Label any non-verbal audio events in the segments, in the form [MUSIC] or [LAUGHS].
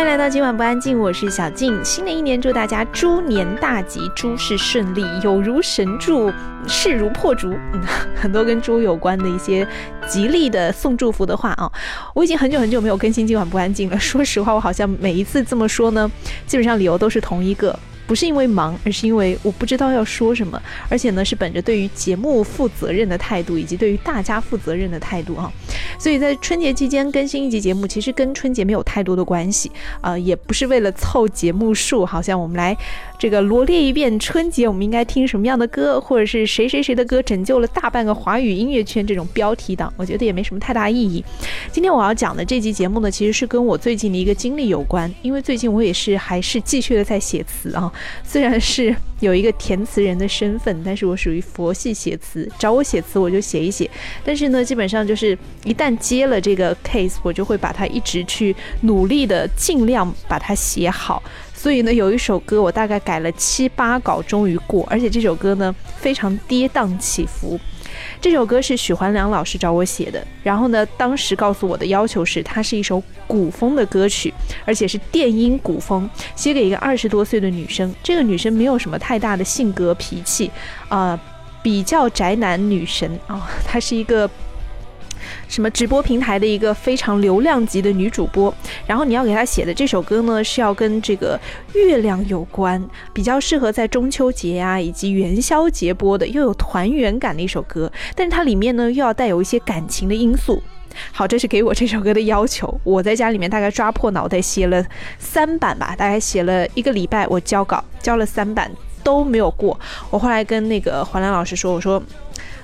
欢迎来到今晚不安静，我是小静。新的一年，祝大家猪年大吉，诸事顺利，有如神助，势如破竹。嗯，[LAUGHS] 很多跟猪有关的一些吉利的送祝福的话啊。我已经很久很久没有更新今晚不安静了。说实话，我好像每一次这么说呢，基本上理由都是同一个。不是因为忙，而是因为我不知道要说什么，而且呢是本着对于节目负责任的态度，以及对于大家负责任的态度啊，所以在春节期间更新一集节目，其实跟春节没有太多的关系，呃，也不是为了凑节目数，好像我们来这个罗列一遍春节我们应该听什么样的歌，或者是谁谁谁的歌拯救了大半个华语音乐圈这种标题党，我觉得也没什么太大意义。今天我要讲的这集节目呢，其实是跟我最近的一个经历有关，因为最近我也是还是继续的在写词啊。虽然是有一个填词人的身份，但是我属于佛系写词，找我写词我就写一写。但是呢，基本上就是一旦接了这个 case，我就会把它一直去努力的尽量把它写好。所以呢，有一首歌我大概改了七八稿，终于过，而且这首歌呢非常跌宕起伏。这首歌是许环良老师找我写的，然后呢，当时告诉我的要求是，它是一首古风的歌曲，而且是电音古风，写给一个二十多岁的女生。这个女生没有什么太大的性格脾气，啊，比较宅男女神啊，她是一个。什么直播平台的一个非常流量级的女主播，然后你要给她写的这首歌呢，是要跟这个月亮有关，比较适合在中秋节呀以及元宵节播的，又有团圆感的一首歌。但是它里面呢，又要带有一些感情的因素。好，这是给我这首歌的要求。我在家里面大概抓破脑袋写了三版吧，大概写了一个礼拜，我交稿交了三版都没有过。我后来跟那个黄兰老师说，我说。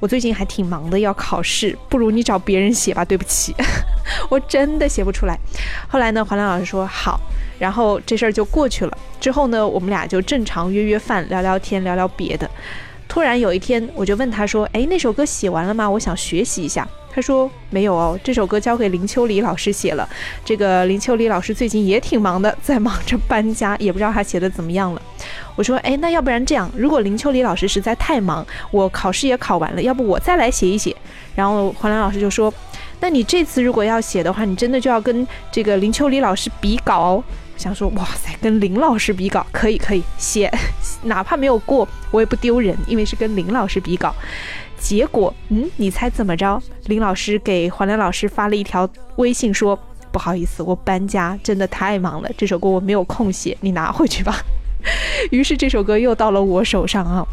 我最近还挺忙的，要考试，不如你找别人写吧。对不起，[LAUGHS] 我真的写不出来。后来呢，黄兰老师说好，然后这事儿就过去了。之后呢，我们俩就正常约约饭，聊聊天，聊聊别的。突然有一天，我就问他说：“哎，那首歌写完了吗？我想学习一下。”他说：“没有哦，这首歌交给林秋离老师写了。这个林秋离老师最近也挺忙的，在忙着搬家，也不知道他写的怎么样了。”我说：“哎，那要不然这样，如果林秋离老师实在太忙，我考试也考完了，要不我再来写一写。”然后黄良老师就说：“那你这次如果要写的话，你真的就要跟这个林秋离老师比稿哦。”想说哇塞，跟林老师比稿可以可以写，[LAUGHS] 哪怕没有过我也不丢人，因为是跟林老师比稿。结果，嗯，你猜怎么着？林老师给黄良老师发了一条微信说：“不好意思，我搬家真的太忙了，这首歌我没有空写，你拿回去吧。” [LAUGHS] 于是这首歌又到了我手上啊！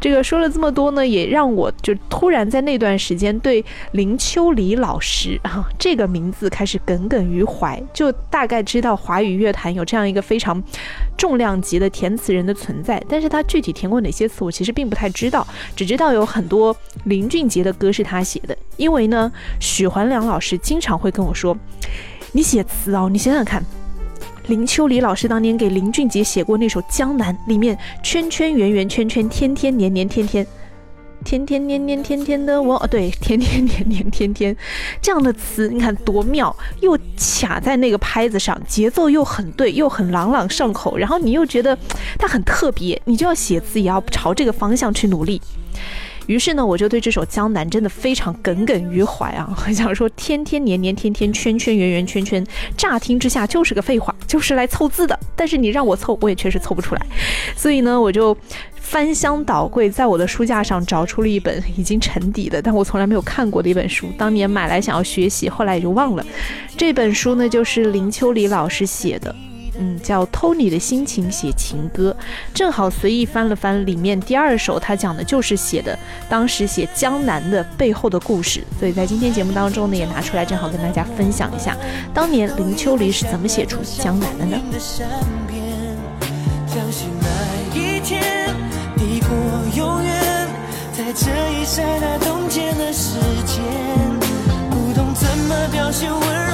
这个说了这么多呢，也让我就突然在那段时间对林秋离老师啊这个名字开始耿耿于怀，就大概知道华语乐坛有这样一个非常重量级的填词人的存在，但是他具体填过哪些词，我其实并不太知道，只知道有很多林俊杰的歌是他写的，因为呢，许环良老师经常会跟我说：“你写词哦，你想想看。”林秋离老师当年给林俊杰写过那首《江南》，里面圈圈圆圆圈圈，天天年年天天，天天年年天天的我，哦对，天天年年天天，这样的词你看多妙，又卡在那个拍子上，节奏又很对，又很朗朗上口，然后你又觉得它很特别，你就要写词也要朝这个方向去努力。于是呢，我就对这首《江南》真的非常耿耿于怀啊！很 [LAUGHS] 想说天天年年天天圈圈圆圆圈圈，乍听之下就是个废话，就是来凑字的。但是你让我凑，我也确实凑不出来。所以呢，我就翻箱倒柜，在我的书架上找出了一本已经沉底的，但我从来没有看过的一本书。当年买来想要学习，后来也就忘了。这本书呢，就是林秋离老师写的。嗯，叫偷你的心情写情歌，正好随意翻了翻，里面第二首他讲的就是写的当时写江南的背后的故事，所以在今天节目当中呢，也拿出来正好跟大家分享一下，当年林秋离是怎么写出江南的呢？殉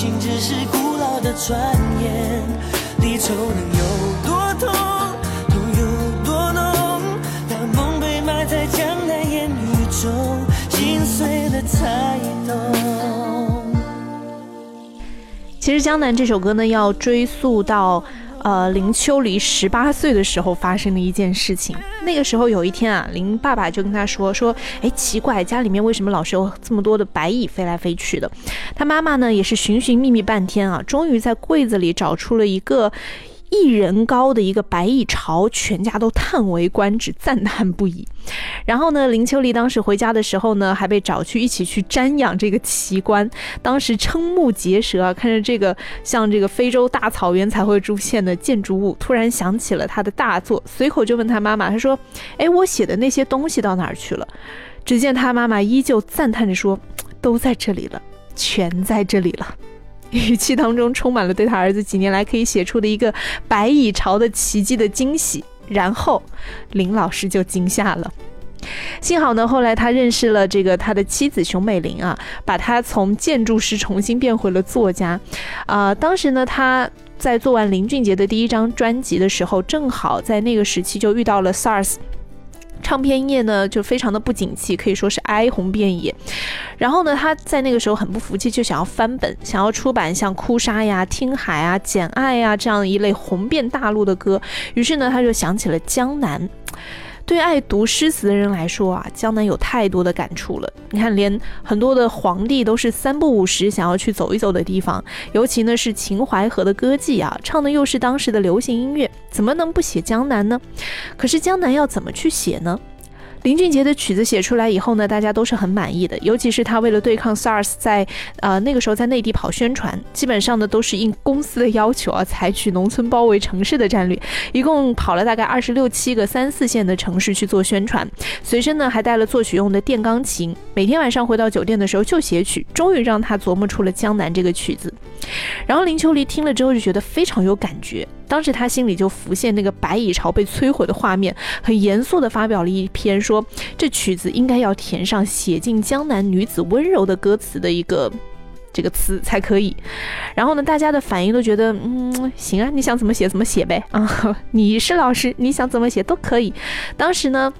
情只是古老的传言离愁能有多痛痛有多浓当梦被埋在江南烟雨中心碎了才懂其实江南这首歌呢要追溯到呃，林秋离十八岁的时候发生的一件事情。那个时候有一天啊，林爸爸就跟他说说，哎，奇怪，家里面为什么老是有这么多的白蚁飞来飞去的？他妈妈呢也是寻寻觅觅半天啊，终于在柜子里找出了一个。一人高的一个白蚁巢，全家都叹为观止，赞叹不已。然后呢，林秋离当时回家的时候呢，还被找去一起去瞻仰这个奇观，当时瞠目结舌啊，看着这个像这个非洲大草原才会出现的建筑物，突然想起了他的大作，随口就问他妈妈，他说：“哎，我写的那些东西到哪儿去了？”只见他妈妈依旧赞叹着说：“都在这里了，全在这里了。”语气当中充满了对他儿子几年来可以写出的一个白蚁巢的奇迹的惊喜，然后林老师就惊吓了。幸好呢，后来他认识了这个他的妻子熊美玲啊，把他从建筑师重新变回了作家。啊，当时呢，他在做完林俊杰的第一张专辑的时候，正好在那个时期就遇到了 SARS。唱片业呢就非常的不景气，可以说是哀鸿遍野。然后呢，他在那个时候很不服气，就想要翻本，想要出版像《哭砂》呀、《听海》啊、《简爱》呀这样一类红遍大陆的歌。于是呢，他就想起了江南。对爱读诗词的人来说啊，江南有太多的感触了。你看，连很多的皇帝都是三不五时想要去走一走的地方，尤其呢是秦淮河的歌妓啊，唱的又是当时的流行音乐，怎么能不写江南呢？可是江南要怎么去写呢？林俊杰的曲子写出来以后呢，大家都是很满意的。尤其是他为了对抗 SARS，在呃那个时候在内地跑宣传，基本上呢都是应公司的要求啊，采取农村包围城市的战略，一共跑了大概二十六七个三四线的城市去做宣传，随身呢还带了作曲用的电钢琴，每天晚上回到酒店的时候就写曲，终于让他琢磨出了《江南》这个曲子。然后林秋离听了之后就觉得非常有感觉。当时他心里就浮现那个白蚁巢被摧毁的画面，很严肃地发表了一篇说这曲子应该要填上写尽江南女子温柔的歌词的一个这个词才可以。然后呢，大家的反应都觉得嗯行啊，你想怎么写怎么写呗啊，[LAUGHS] 你是老师，你想怎么写都可以。当时呢。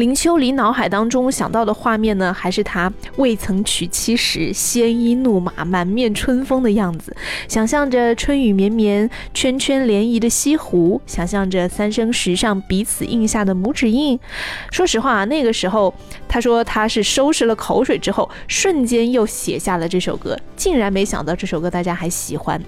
林秋离脑海当中想到的画面呢，还是他未曾娶妻时鲜衣怒马、满面春风的样子，想象着春雨绵绵、圈圈涟漪的西湖，想象着三生石上彼此印下的拇指印。说实话，那个时候他说他是收拾了口水之后，瞬间又写下了这首歌，竟然没想到这首歌大家还喜欢。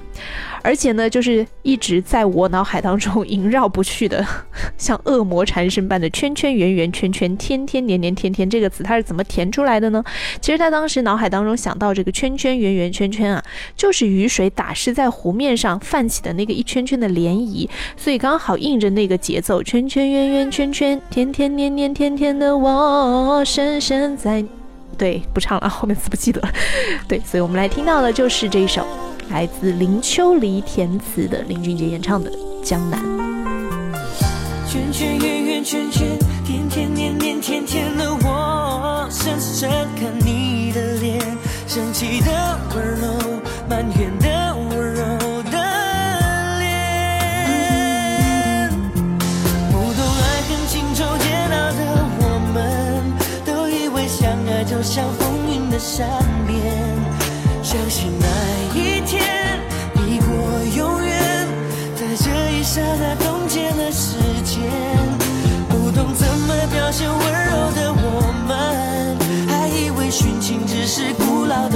而且呢，就是一直在我脑海当中萦绕不去的，[LAUGHS] 像恶魔缠身般的圈圈圆圆圈圈，天天年年天天这个词，他是怎么填出来的呢？其实他当时脑海当中想到这个圈圈圆圆圈圈啊，就是雨水打湿在湖面上泛起的那个一圈圈的涟漪，所以刚好应着那个节奏，圈圈圆圆圈圈，天天年年天天的我深深在，对，不唱了，后面词不记得，对，所以我们来听到的就是这一首。来自林秋离填词的林俊杰演唱的《江南》。圈圈圆圆圈圈，天天年年天天的我，深深看你的脸，生气的温柔，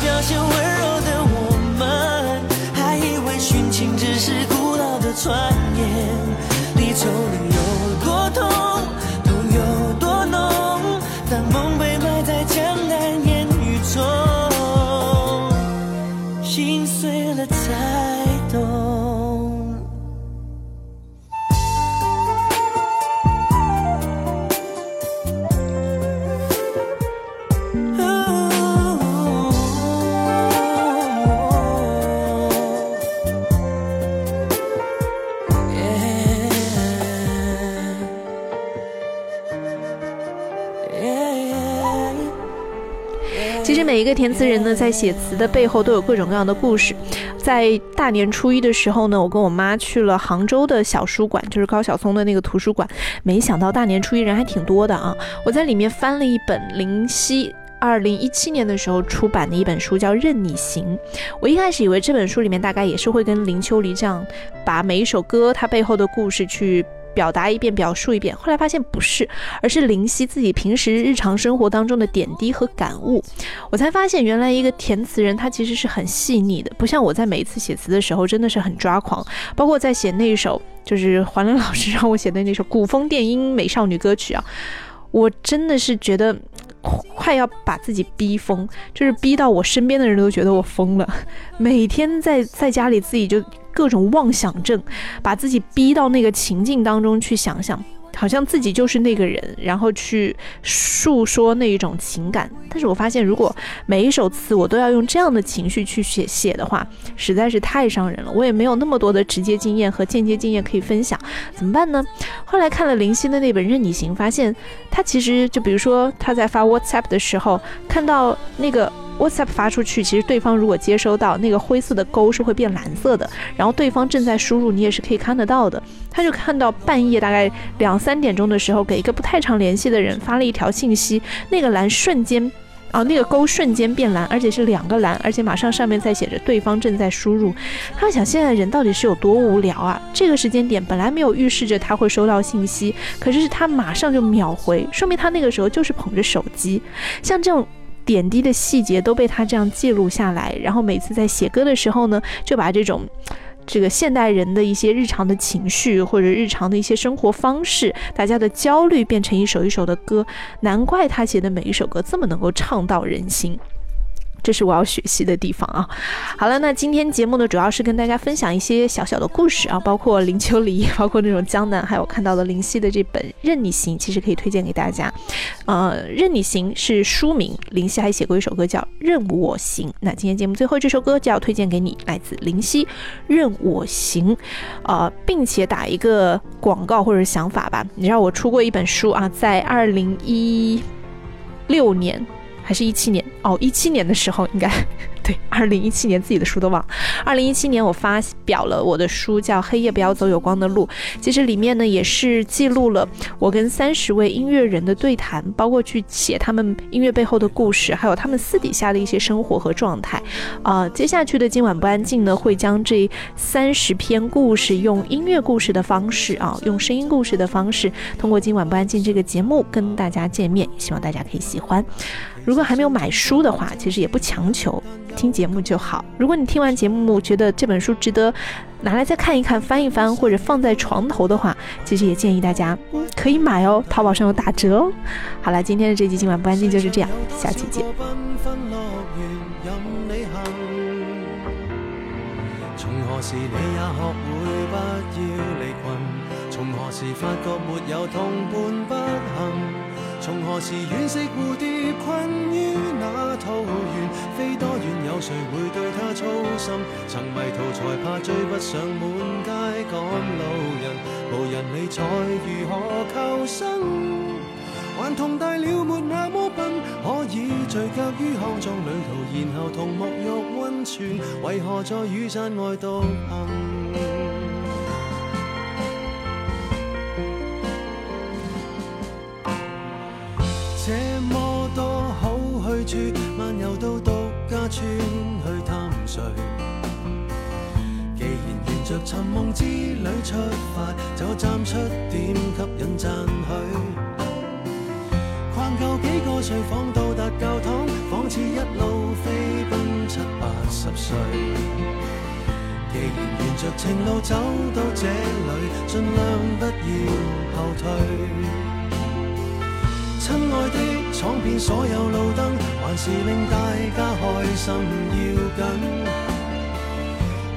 表现温柔的我们，还以为殉情只是古老的传言。离愁能每一个填词人呢，在写词的背后都有各种各样的故事。在大年初一的时候呢，我跟我妈去了杭州的小书馆，就是高晓松的那个图书馆。没想到大年初一人还挺多的啊！我在里面翻了一本林夕二零一七年的时候出版的一本书，叫《任你行》。我一开始以为这本书里面大概也是会跟林秋离这样，把每一首歌它背后的故事去。表达一遍，表述一遍。后来发现不是，而是灵犀自己平时日常生活当中的点滴和感悟。我才发现，原来一个填词人他其实是很细腻的，不像我在每一次写词的时候真的是很抓狂。包括在写那一首，就是黄磊老师让我写的那首古风电音美少女歌曲啊，我真的是觉得快要把自己逼疯，就是逼到我身边的人都觉得我疯了。[LAUGHS] 每天在在家里自己就。各种妄想症，把自己逼到那个情境当中去想想，好像自己就是那个人，然后去诉说那一种情感。但是我发现，如果每一首词我都要用这样的情绪去写写的话，实在是太伤人了。我也没有那么多的直接经验和间接经验可以分享，怎么办呢？后来看了林夕的那本《任你行》，发现他其实就比如说他在发 WhatsApp 的时候，看到那个。WhatsApp 发出去，其实对方如果接收到那个灰色的勾是会变蓝色的，然后对方正在输入，你也是可以看得到的。他就看到半夜大概两三点钟的时候，给一个不太常联系的人发了一条信息，那个蓝瞬间，啊，那个勾瞬间变蓝，而且是两个蓝，而且马上上面在写着对方正在输入。他想现在人到底是有多无聊啊？这个时间点本来没有预示着他会收到信息，可是他马上就秒回，说明他那个时候就是捧着手机。像这种。点滴的细节都被他这样记录下来，然后每次在写歌的时候呢，就把这种这个现代人的一些日常的情绪或者日常的一些生活方式，大家的焦虑变成一首一首的歌，难怪他写的每一首歌这么能够唱到人心。这是我要学习的地方啊！好了，那今天节目呢，主要是跟大家分享一些小小的故事啊，包括林秋离，[LAUGHS] 包括那种江南，还有看到的林夕的这本《任你行》，其实可以推荐给大家。呃，《任你行》是书名，林夕还写过一首歌叫《任我行》。那今天节目最后这首歌就要推荐给你，来自林夕《任我行》。呃，并且打一个广告或者想法吧，你知道我出过一本书啊，在二零一六年。还是一七年哦，一七年的时候应该。[LAUGHS] 对，二零一七年自己的书都忘了。二零一七年我发表了我的书，叫《黑夜不要走有光的路》。其实里面呢也是记录了我跟三十位音乐人的对谈，包括去写他们音乐背后的故事，还有他们私底下的一些生活和状态。啊，接下去的今晚不安静呢，会将这三十篇故事用音乐故事的方式啊，用声音故事的方式，通过今晚不安静这个节目跟大家见面，希望大家可以喜欢。如果还没有买书的话，其实也不强求。听节目就好。如果你听完节目觉得这本书值得拿来再看一看、翻一翻，或者放在床头的话，其实也建议大家可以买哦，淘宝上有打折哦。好了，今天的这集今晚不安静就是这样，下期见。从何从何时惋惜蝴蝶困于那桃源，飞多远有谁会对它操心？曾迷途才怕追不上满街赶路人，无人理睬如何求生？还同大了没那么笨，可以聚脚于康庄旅途，然后同沐浴温泉，为何在雨伞外独行？着寻梦之旅出发，就站出点吸引赞许。逛够几个睡房到达教堂，仿似一路飞奔七八十岁。既然沿着情路走到这里，尽量不要后退。亲爱的，闯遍所有路灯，还是令大家开心要紧。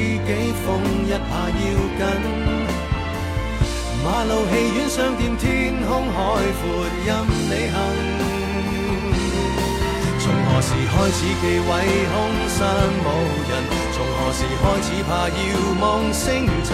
自己疯一下要紧。马路、戏院、商店、天空海阔，任你行。从何时开始忌讳空山无人？从何时开始怕遥望星尘？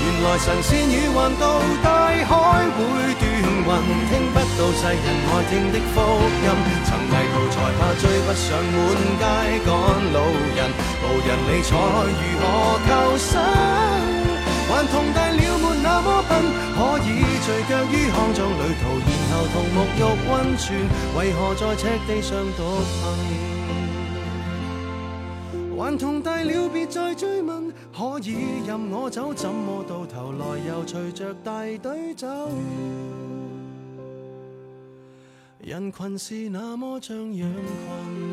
原来神仙鱼横渡大海会断云，听不到世人爱听的福音。曾迷途才怕追不上满街赶路人，无人理睬如何求生？还同大了没那么笨，可以聚脚于康庄旅途，然后同沐浴温泉，为何在赤地上独行？还同大了别再追问，可以任我走，怎么到头来又随着大队走？人群是那么像羊群。